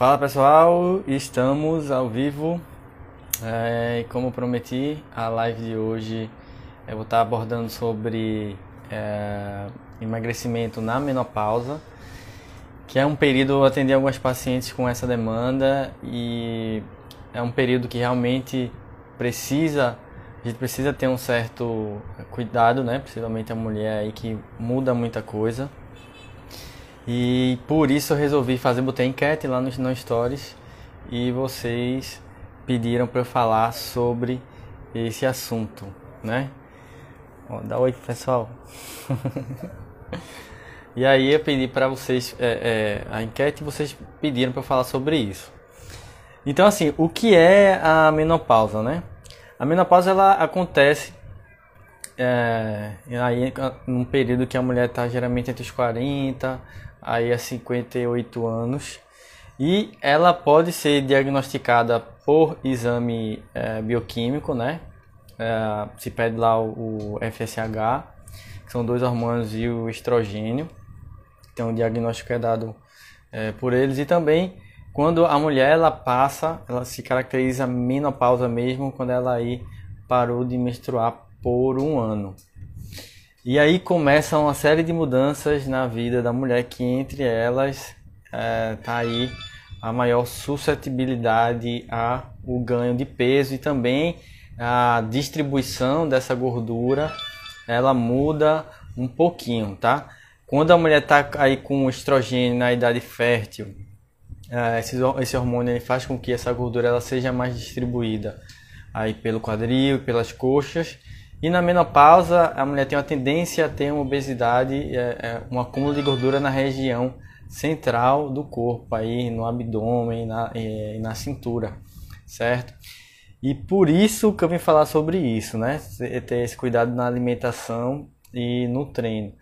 Fala pessoal, estamos ao vivo. É, como prometi, a live de hoje eu vou estar abordando sobre é, emagrecimento na menopausa, que é um período eu atendi algumas pacientes com essa demanda e é um período que realmente precisa a gente precisa ter um certo cuidado, né? Principalmente a mulher aí que muda muita coisa. E por isso eu resolvi fazer, botei enquete lá no, no Stories e vocês pediram para eu falar sobre esse assunto, né? Ó, dá oi pessoal. e aí eu pedi para vocês é, é, a enquete vocês pediram para eu falar sobre isso. Então assim, o que é a menopausa, né? A menopausa ela acontece é, aí num período que a mulher está geralmente entre os 40 aí a 58 anos e ela pode ser diagnosticada por exame é, bioquímico, né? É, se pede lá o, o, FSH, que são dois hormônios e o estrogênio. Então o diagnóstico é dado é, por eles e também quando a mulher ela passa, ela se caracteriza menopausa mesmo quando ela aí parou de menstruar por um ano. E aí começa uma série de mudanças na vida da mulher que entre elas é, tá aí a maior suscetibilidade a o ganho de peso e também a distribuição dessa gordura ela muda um pouquinho, tá? Quando a mulher tá aí com estrogênio na idade fértil é, esse, hormônio ele faz com que essa gordura ela seja mais distribuída aí pelo quadril e pelas coxas. E na menopausa, a mulher tem uma tendência a ter uma obesidade, é, é, um acúmulo de gordura na região central do corpo, aí no abdômen na, e na cintura, certo? E por isso que eu vim falar sobre isso, né? Ter esse cuidado na alimentação e no treino.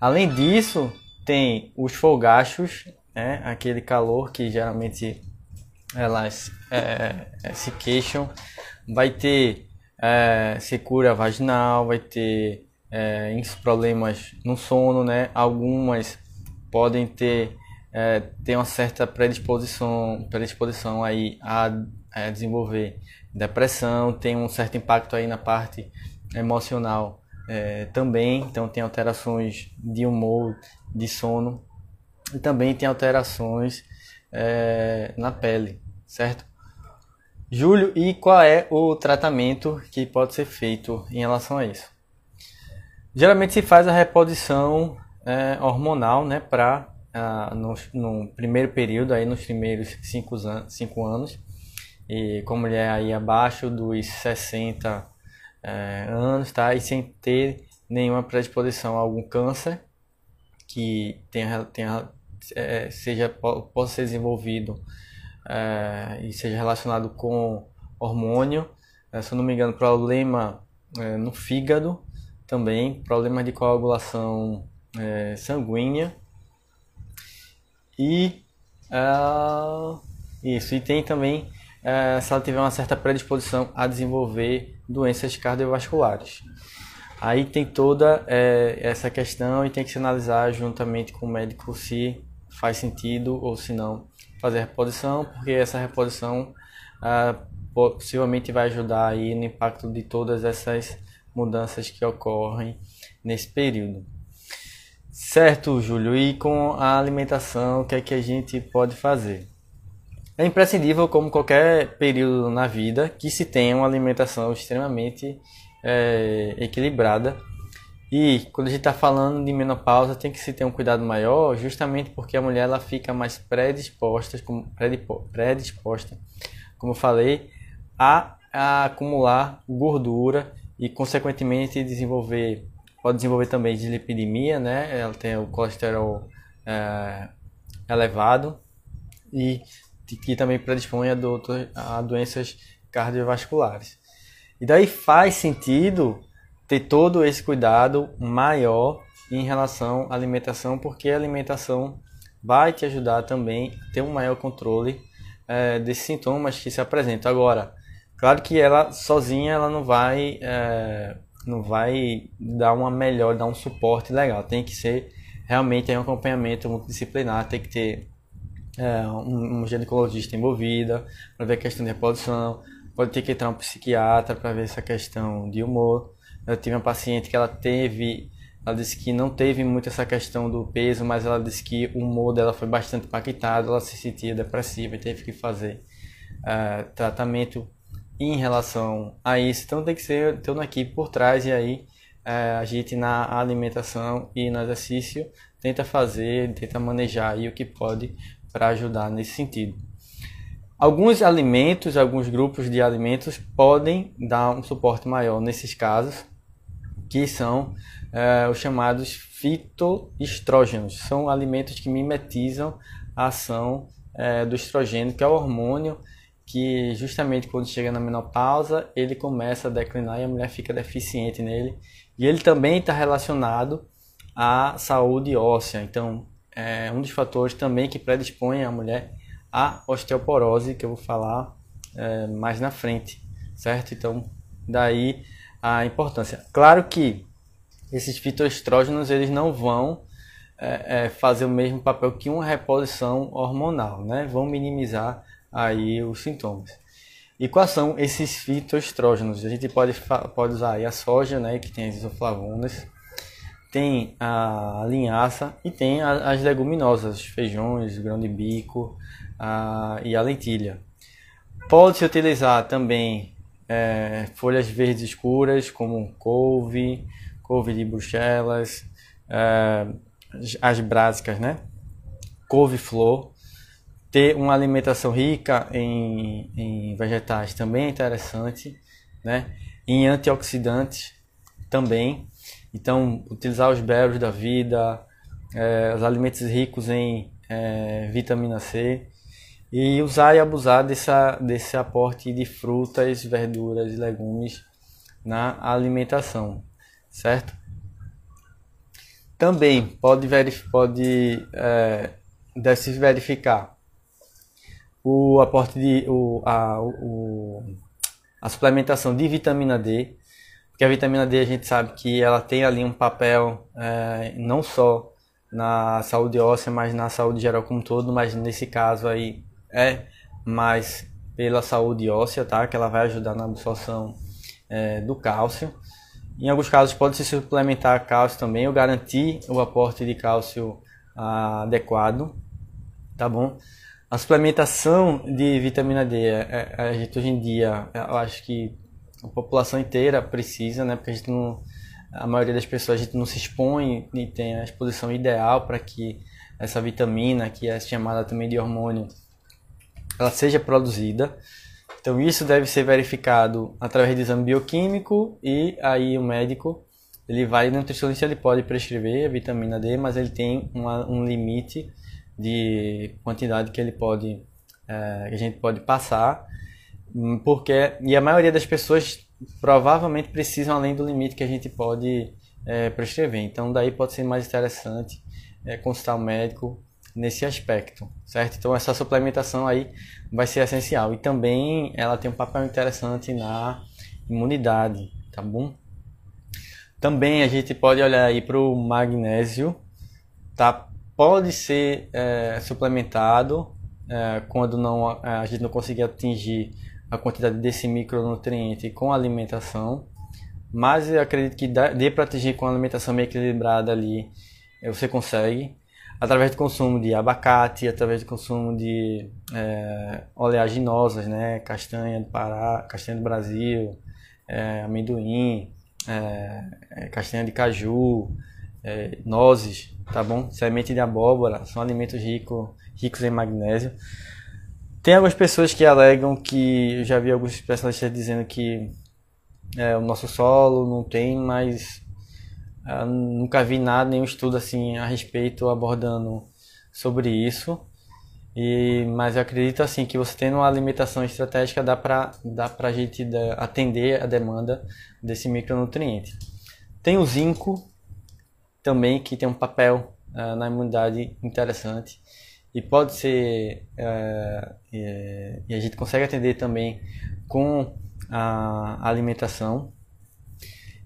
Além disso, tem os fogachos né? aquele calor que geralmente elas é, é, se queixam. Vai ter é, secura vaginal, vai ter é, problemas no sono, né? Algumas podem ter, é, uma certa predisposição, predisposição aí a, a desenvolver depressão, tem um certo impacto aí na parte emocional é, também, então tem alterações de humor, de sono e também tem alterações é, na pele, certo? Júlio, e qual é o tratamento que pode ser feito em relação a isso? Geralmente se faz a reposição é, hormonal, né, para ah, no, no, primeiro período, aí nos primeiros 5 an cinco anos, e com mulher aí abaixo dos 60 é, anos, tá, e sem ter nenhuma predisposição a algum câncer que tenha, tenha é, seja possa ser desenvolvido é, e seja relacionado com hormônio, é, se eu não me engano, problema é, no fígado também, problemas de coagulação é, sanguínea e é, isso e tem também se ela tiver uma certa predisposição a desenvolver doenças cardiovasculares. Aí tem toda essa questão e tem que se analisar juntamente com o médico se faz sentido ou se não fazer reposição, porque essa reposição ah, possivelmente vai ajudar aí no impacto de todas essas mudanças que ocorrem nesse período. Certo, Júlio, e com a alimentação, o que é que a gente pode fazer? É imprescindível, como qualquer período na vida, que se tenha uma alimentação extremamente é, equilibrada e quando a gente está falando de menopausa, tem que se ter um cuidado maior, justamente porque a mulher ela fica mais predisposta, como, predisposta, como eu falei, a, a acumular gordura e, consequentemente, desenvolver, pode desenvolver também dislipidemia, né? Ela tem o colesterol é, elevado e que também predispõe a, do, a doenças cardiovasculares. E daí faz sentido ter todo esse cuidado maior em relação à alimentação, porque a alimentação vai te ajudar também a ter um maior controle é, desses sintomas que se apresentam. Agora, claro que ela sozinha ela não vai é, não vai dar uma melhor, dar um suporte legal. Tem que ser realmente um acompanhamento multidisciplinar, tem que ter é, um, um ginecologista envolvida para ver a questão de reprodução, pode ter que entrar um psiquiatra para ver essa questão de humor. Eu tive uma paciente que ela teve, ela disse que não teve muito essa questão do peso, mas ela disse que o humor dela foi bastante impactado, ela se sentia depressiva e teve que fazer uh, tratamento em relação a isso. Então tem que ser ter uma equipe por trás e aí uh, a gente na alimentação e no exercício tenta fazer, tenta manejar aí o que pode para ajudar nesse sentido. Alguns alimentos, alguns grupos de alimentos podem dar um suporte maior nesses casos, que são é, os chamados fitoestrógenos. São alimentos que mimetizam a ação é, do estrogênio, que é o hormônio que justamente quando chega na menopausa ele começa a declinar e a mulher fica deficiente nele. E ele também está relacionado à saúde óssea. Então, é um dos fatores também que predispõe a mulher à osteoporose, que eu vou falar é, mais na frente, certo? Então, daí a importância. Claro que esses fitoestrógenos eles não vão é, é, fazer o mesmo papel que uma reposição hormonal, né? Vão minimizar aí os sintomas. E quais são esses fitoestrógenos? A gente pode, pode usar aí a soja, né, que tem as isoflavonas, tem a linhaça e tem as leguminosas, feijões, grão de bico a, e a lentilha. Pode-se utilizar também é, folhas verdes escuras, como couve, couve de bruxelas, é, as brásicas, né? Couve-flor. Ter uma alimentação rica em, em vegetais também é interessante, né? Em antioxidantes também então, utilizar os berros da vida, é, os alimentos ricos em é, vitamina C e usar e abusar dessa, desse aporte de frutas, verduras e legumes na alimentação, certo? Também pode, verif pode é, deve se verificar o aporte de o, a, o, a suplementação de vitamina D porque a vitamina D a gente sabe que ela tem ali um papel é, não só na saúde óssea, mas na saúde geral como um todo, mas nesse caso aí é mais pela saúde óssea, tá? Que ela vai ajudar na absorção é, do cálcio. Em alguns casos pode se suplementar cálcio também, ou garantir o aporte de cálcio ah, adequado, tá bom? A suplementação de vitamina D, é, é, a gente hoje em dia, eu acho que a população inteira precisa, né? Porque a gente não, a maioria das pessoas a gente não se expõe e tem a exposição ideal para que essa vitamina, que é chamada também de hormônio, ela seja produzida. Então isso deve ser verificado através de exame bioquímico e aí o médico ele vai, o nutricionista ele pode prescrever a vitamina D, mas ele tem uma, um limite de quantidade que ele pode, é, a gente pode passar Hum, porque e a maioria das pessoas provavelmente precisam além do limite que a gente pode é, prescrever. Então daí pode ser mais interessante é, consultar o médico nesse aspecto, certo? Então essa suplementação aí vai ser essencial e também ela tem um papel interessante na imunidade, tá bom? Também a gente pode olhar aí para o magnésio, tá? Pode ser é, suplementado é, quando não a gente não conseguir atingir a quantidade desse micronutriente com alimentação, mas eu acredito que dê para atingir com alimentação meio equilibrada ali, você consegue, através do consumo de abacate, através do consumo de é, oleaginosas, né, castanha do Pará, castanha do Brasil, é, amendoim, é, castanha de caju, nozes, tá bom? Semente de abóbora, são alimentos ricos, ricos em magnésio. Tem algumas pessoas que alegam que eu já vi alguns especialistas dizendo que é, o nosso solo não tem, mas é, nunca vi nada, nenhum estudo assim a respeito abordando sobre isso. E, mas eu acredito assim que você tendo uma alimentação estratégica dá para dá a gente atender a demanda desse micronutriente. Tem o zinco também que tem um papel uh, na imunidade interessante e pode ser é, é, e a gente consegue atender também com a alimentação.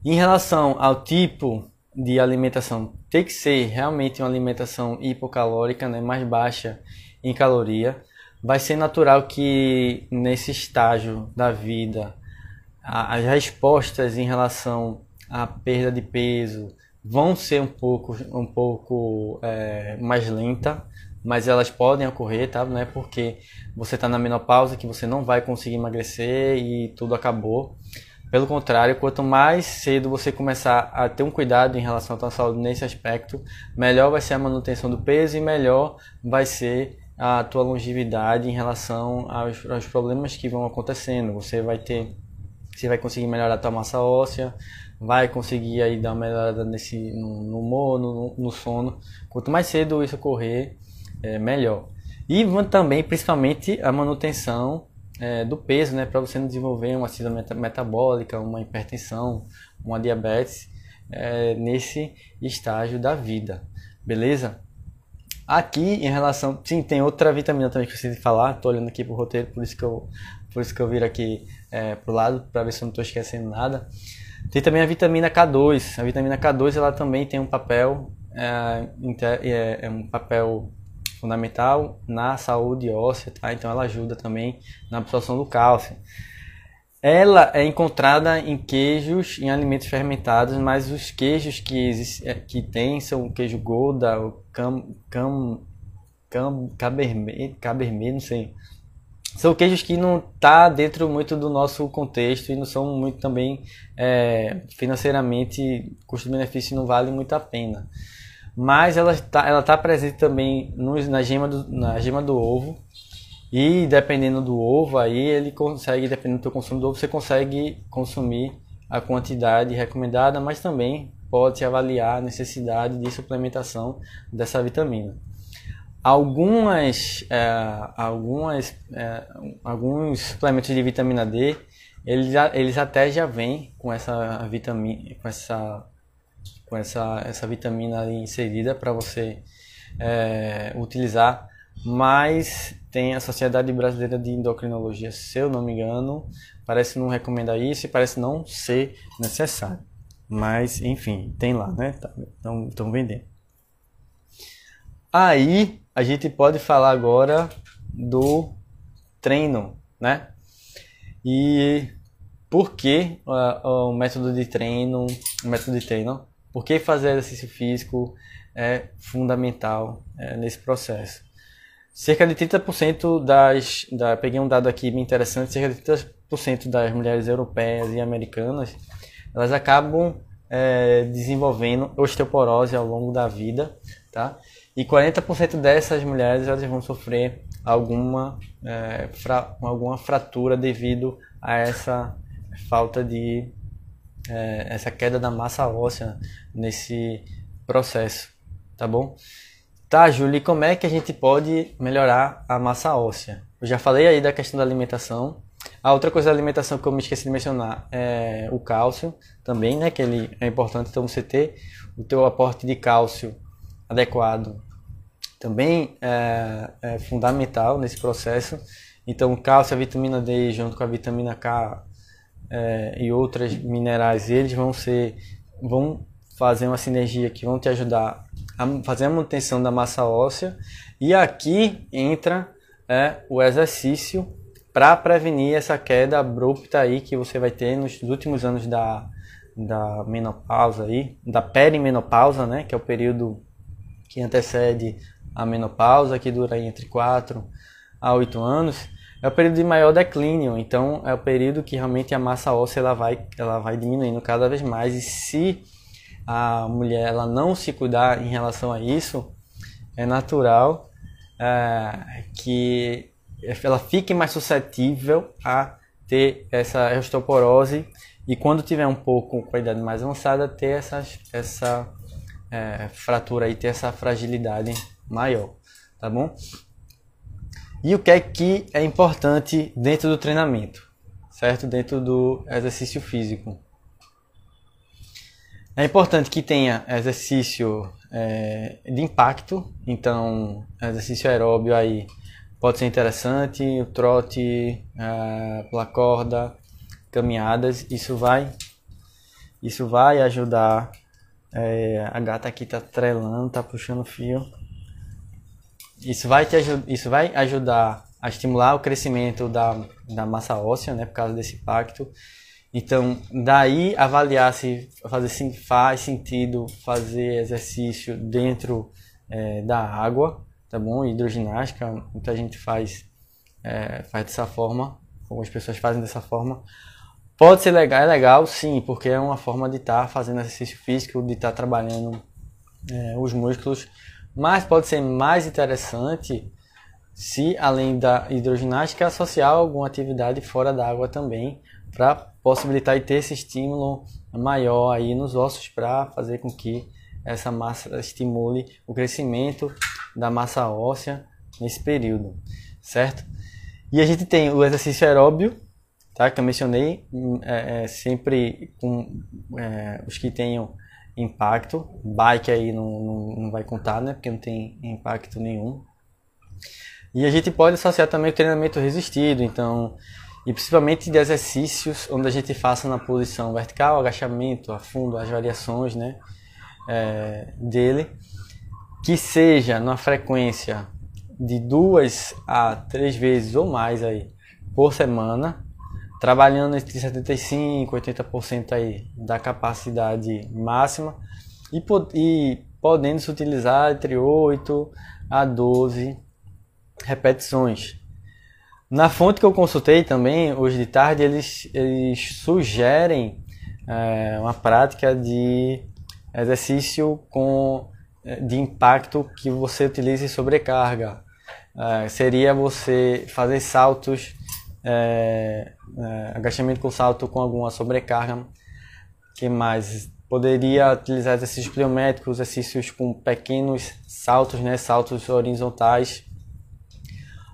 Em relação ao tipo de alimentação, tem que ser realmente uma alimentação hipocalórica, né, mais baixa em caloria. Vai ser natural que nesse estágio da vida as respostas em relação à perda de peso vão ser um pouco, um pouco é, mais lenta, mas elas podem ocorrer, tá? Não é porque você está na menopausa que você não vai conseguir emagrecer e tudo acabou. Pelo contrário, quanto mais cedo você começar a ter um cuidado em relação à sua saúde nesse aspecto, melhor vai ser a manutenção do peso e melhor vai ser a tua longevidade em relação aos, aos problemas que vão acontecendo. Você vai ter, você vai conseguir melhorar a tua massa óssea, vai conseguir aí dar uma melhorada nesse, no, no humor, no, no sono. Quanto mais cedo isso ocorrer, é melhor. E também, principalmente, a manutenção é, do peso, né, para você não desenvolver uma síndrome metabólica, uma hipertensão, uma diabetes é, nesse estágio da vida, beleza? Aqui em relação, sim, tem outra vitamina também que eu preciso falar. Tô olhando aqui pro roteiro, por isso que eu, por isso que eu viro aqui é, pro lado para ver se eu não estou esquecendo nada. Tem também a vitamina K2. A vitamina K2 ela também tem um papel é, é, é um papel fundamental na saúde óssea, tá? Então ela ajuda também na absorção do cálcio. Ela é encontrada em queijos, em alimentos fermentados, mas os queijos que, é, que tem são o queijo Gouda, o cam, cam, cam, cabernet, cabernet, não sei. São queijos que não tá dentro muito do nosso contexto e não são muito também é, financeiramente custo-benefício não vale muito a pena mas ela está ela tá presente também no, na, gema do, na gema do ovo. E dependendo do ovo, aí ele consegue, dependendo do teu consumo do ovo, você consegue consumir a quantidade recomendada, mas também pode avaliar a necessidade de suplementação dessa vitamina. Algumas, é, algumas, é, alguns suplementos de vitamina D, eles, eles até já vêm com essa vitamina, com essa com essa, essa vitamina inserida para você é, utilizar, mas tem a Sociedade Brasileira de Endocrinologia, se eu não me engano, parece não recomendar isso e parece não ser necessário. Mas, enfim, tem lá, né? Estão tá, vendendo. Aí, a gente pode falar agora do treino, né? E por que uh, o método de treino, o método de treino por que fazer exercício físico é fundamental é, nesse processo? Cerca de 30% das. Da, peguei um dado aqui bem interessante: cerca de 30% das mulheres europeias e americanas elas acabam é, desenvolvendo osteoporose ao longo da vida, tá? E 40% dessas mulheres elas vão sofrer alguma, é, fra, alguma fratura devido a essa falta de é, essa queda da massa óssea nesse processo, tá bom? Tá, Júlia, como é que a gente pode melhorar a massa óssea? Eu já falei aí da questão da alimentação. A outra coisa da alimentação que eu me esqueci de mencionar é o cálcio também, né? Que ele é importante, então você ter o teu aporte de cálcio adequado também é, é fundamental nesse processo. Então, cálcio, a vitamina D junto com a vitamina K é, e outras minerais, eles vão ser, vão fazer uma sinergia que vão te ajudar a fazer a manutenção da massa óssea. E aqui entra é, o exercício para prevenir essa queda abrupta aí que você vai ter nos últimos anos da, da menopausa aí, da perimenopausa, né, que é o período que antecede a menopausa, que dura entre 4 a 8 anos é o período de maior declínio, então é o período que realmente a massa óssea ela vai, ela vai diminuindo cada vez mais e se a mulher ela não se cuidar em relação a isso, é natural é, que ela fique mais suscetível a ter essa osteoporose e quando tiver um pouco com a idade mais avançada ter essas, essa é, fratura e ter essa fragilidade maior, tá bom? E o que é que é importante dentro do treinamento, certo? Dentro do exercício físico. É importante que tenha exercício é, de impacto, então exercício aeróbio aí pode ser interessante, o trote, é, pela corda, caminhadas, isso vai, isso vai ajudar. É, a gata aqui tá trelando, tá puxando fio. Isso vai, te, isso vai ajudar a estimular o crescimento da, da massa óssea, né, por causa desse impacto. Então, daí avaliar se fazer, se faz sentido fazer exercício dentro é, da água, tá bom? Hidroginástica, muita gente faz, é, faz dessa forma, algumas pessoas fazem dessa forma. Pode ser legal, é legal sim, porque é uma forma de estar tá fazendo exercício físico, de estar tá trabalhando é, os músculos, mas pode ser mais interessante se além da hidroginástica associar alguma atividade fora da água também para possibilitar e ter esse estímulo maior aí nos ossos para fazer com que essa massa estimule o crescimento da massa óssea nesse período, certo? E a gente tem o exercício aeróbio, tá? Que eu mencionei, é, é, sempre com é, os que tenham impacto. Bike aí não, não, não vai contar, né? Porque não tem impacto nenhum. E a gente pode associar também o treinamento resistido, então, e principalmente de exercícios onde a gente faça na posição vertical, agachamento, afundo, as variações, né? É, dele, que seja na frequência de duas a três vezes ou mais aí por semana, trabalhando entre 75 e 80% aí da capacidade máxima e, e podendo se utilizar entre 8 a 12 repetições. Na fonte que eu consultei também, hoje de tarde, eles, eles sugerem é, uma prática de exercício com é, de impacto que você utilize sobrecarga. É, seria você fazer saltos é, é, agachamento com salto com alguma sobrecarga. que mais? Poderia utilizar exercícios pliométricos, exercícios com pequenos saltos, né, saltos horizontais.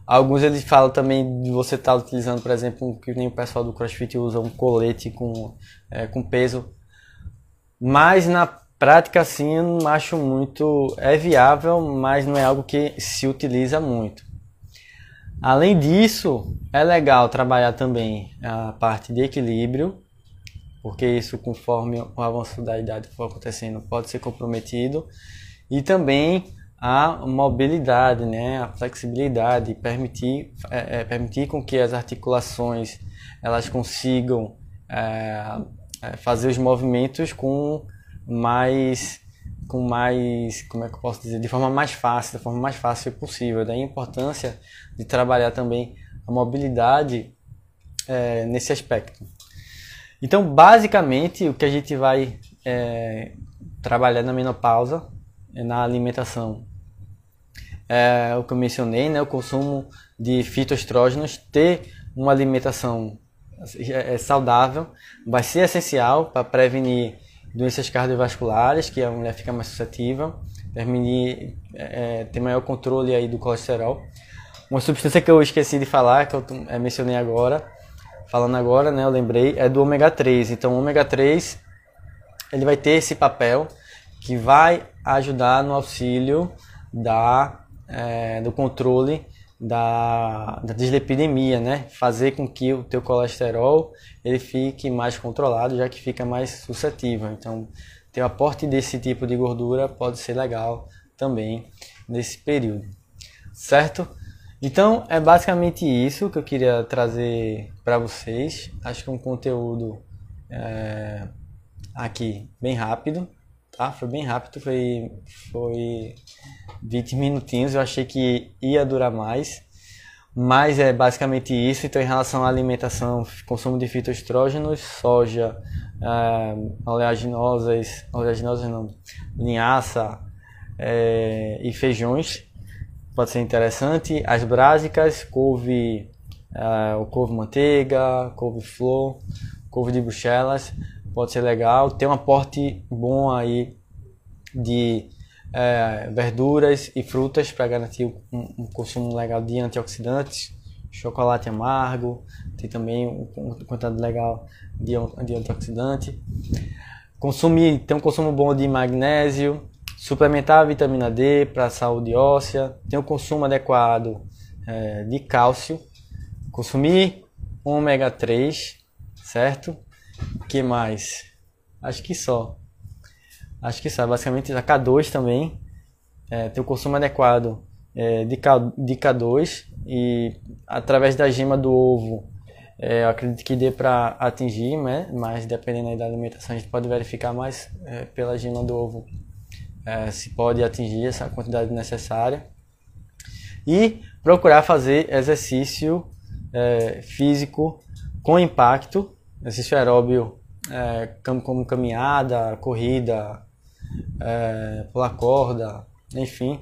Alguns eles falam também de você estar tá utilizando, por exemplo, que nem o pessoal do CrossFit usa um colete com, é, com peso. Mas na prática, assim, eu não acho muito. É viável, mas não é algo que se utiliza muito. Além disso, é legal trabalhar também a parte de equilíbrio, porque isso, conforme o avanço da idade for acontecendo, pode ser comprometido, e também a mobilidade, né, a flexibilidade, permitir, é, é, permitir com que as articulações elas consigam é, é fazer os movimentos com mais com mais, como é que eu posso dizer, de forma mais fácil, da forma mais fácil possível. Daí a importância de trabalhar também a mobilidade é, nesse aspecto. Então, basicamente, o que a gente vai é, trabalhar na menopausa, é na alimentação, é o que eu mencionei, né, o consumo de fitoestrógenos, ter uma alimentação é, é saudável, vai ser essencial para prevenir doenças cardiovasculares, que a mulher fica mais suscetível, permitir é, ter maior controle aí do colesterol. Uma substância que eu esqueci de falar, que eu é, mencionei agora, falando agora, né, eu lembrei, é do ômega 3. Então, o ômega 3 ele vai ter esse papel que vai ajudar no auxílio da, é, do controle da, da dislipidemia, né? Fazer com que o teu colesterol ele fique mais controlado, já que fica mais suscetível. Então, ter o aporte desse tipo de gordura pode ser legal também nesse período, certo? Então, é basicamente isso que eu queria trazer para vocês. Acho que é um conteúdo é, aqui bem rápido, tá? Foi bem rápido, foi, foi 20 minutinhos. Eu achei que ia durar mais, mas é basicamente isso. Então, em relação à alimentação, consumo de fitoestrógenos, soja, é, oleaginosas, oleaginosas não, linhaça é, e feijões, pode ser interessante. As brásicas, couve, o couve manteiga, couve flor, couve de bruxelas, pode ser legal. Tem um aporte bom aí de uh, verduras e frutas para garantir um, um, consumo legal de antioxidantes. Chocolate amargo, tem também uma quantidade legal de, de antioxidante. Consumir, tem um consumo bom de magnésio, suplementar a vitamina D para a saúde óssea, ter um consumo adequado é, de cálcio, consumir ômega 3, certo? Que mais? Acho que só. Acho que só, basicamente a K2 também, é, ter o um consumo adequado é, de, K, de K2 e através da gema do ovo é, eu acredito que dê para atingir, né? mas dependendo da alimentação a gente pode verificar mais é, pela gema do ovo é, se pode atingir essa quantidade necessária. E procurar fazer exercício é, físico com impacto, exercício aeróbio é, como caminhada, corrida, é, pular corda, enfim.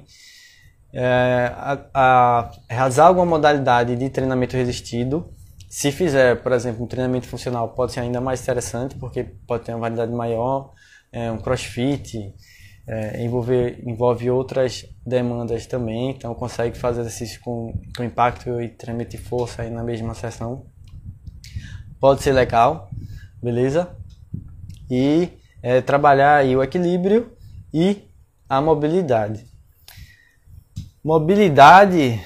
A, a realizar alguma modalidade de treinamento resistido se fizer, por exemplo, um treinamento funcional, pode ser ainda mais interessante, porque pode ter uma variedade maior, é, um crossfit, é, envolver, envolve outras demandas também, então consegue fazer exercício com, com impacto e treinamento de força aí na mesma sessão. Pode ser legal, beleza? E é, trabalhar aí o equilíbrio e a mobilidade. Mobilidade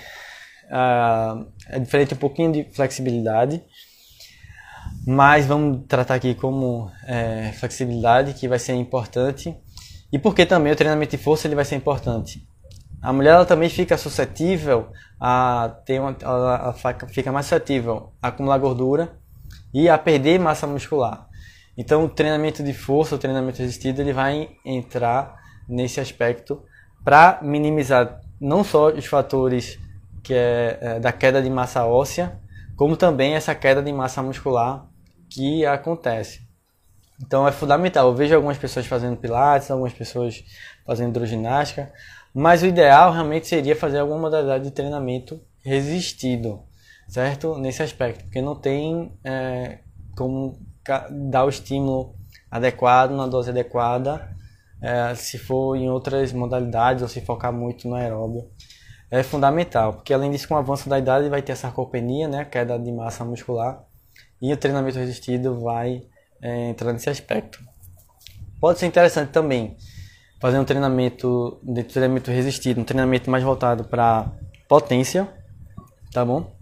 ah, é diferente um pouquinho de flexibilidade, mas vamos tratar aqui como é, flexibilidade, que vai ser importante, e porque também o treinamento de força ele vai ser importante. A mulher ela também fica suscetível a ter uma, ela fica mais suscetível a acumular gordura e a perder massa muscular. Então, o treinamento de força, o treinamento resistido, ele vai entrar nesse aspecto para minimizar não só os fatores que é, é, da queda de massa óssea, como também essa queda de massa muscular que acontece. Então é fundamental. Eu vejo algumas pessoas fazendo pilates, algumas pessoas fazendo hidroginástica, mas o ideal realmente seria fazer alguma modalidade de treinamento resistido, certo? Nesse aspecto, porque não tem é, como dar o estímulo adequado, na dose adequada, é, se for em outras modalidades ou se focar muito no aeróbio é fundamental, porque além disso, com o avanço da idade, vai ter sarcopenia, né, queda de massa muscular, e o treinamento resistido vai é, entrar nesse aspecto. Pode ser interessante também fazer um treinamento de treinamento resistido, um treinamento mais voltado para potência, tá bom?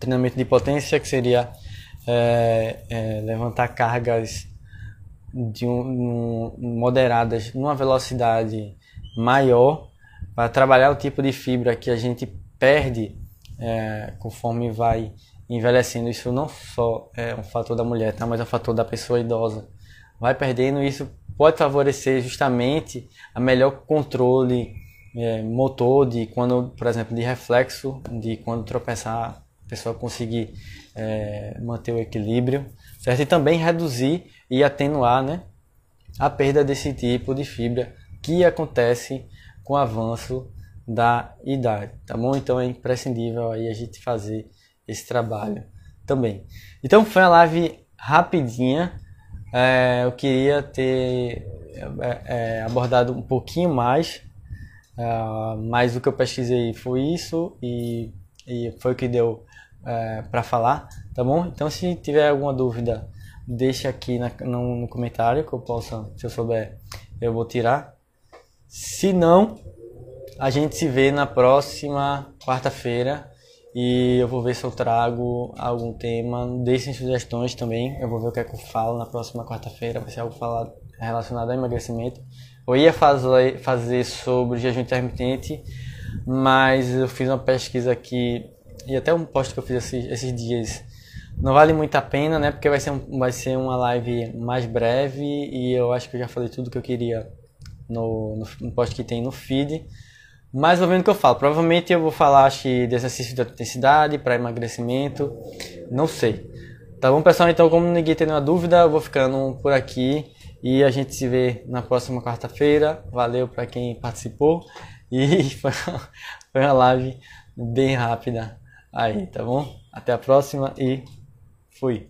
Treinamento de potência que seria é, é, levantar cargas de um, um, moderadas numa velocidade maior para trabalhar o tipo de fibra que a gente perde é, conforme vai envelhecendo. Isso não só é um fator da mulher, tá? mas é um fator da pessoa idosa. Vai perdendo, isso pode favorecer justamente a melhor controle é, motor de quando, por exemplo, de reflexo, de quando tropeçar, pessoa conseguir é, manter o equilíbrio, certo? E também reduzir e atenuar, né, a perda desse tipo de fibra que acontece com o avanço da idade, tá bom? Então é imprescindível aí a gente fazer esse trabalho também. Então foi uma live rapidinha, é, eu queria ter é, é, abordado um pouquinho mais, é, mas o que eu pesquisei foi isso e, e foi o que deu é, para falar, tá bom? Então se tiver alguma dúvida, deixa aqui na, no, no comentário que eu possa, se eu souber, eu vou tirar se não, a gente se vê na próxima quarta-feira e eu vou ver se eu trago algum tema. Deixem sugestões também, eu vou ver o que é que eu falo na próxima quarta-feira. Vai ser algo falado relacionado a emagrecimento. Eu ia fazer, fazer sobre jejum intermitente, mas eu fiz uma pesquisa aqui e até um post que eu fiz esses, esses dias não vale muito a pena, né? Porque vai ser, um, vai ser uma live mais breve e eu acho que eu já falei tudo que eu queria no, no post que tem no feed. Mas vou vendo o que eu falo. Provavelmente eu vou falar acho, de exercício de intensidade para emagrecimento. Não sei. Tá bom, pessoal? Então, como ninguém tem nenhuma dúvida, eu vou ficando por aqui. E a gente se vê na próxima quarta-feira. Valeu para quem participou. E foi uma live bem rápida aí, tá bom? Até a próxima e fui.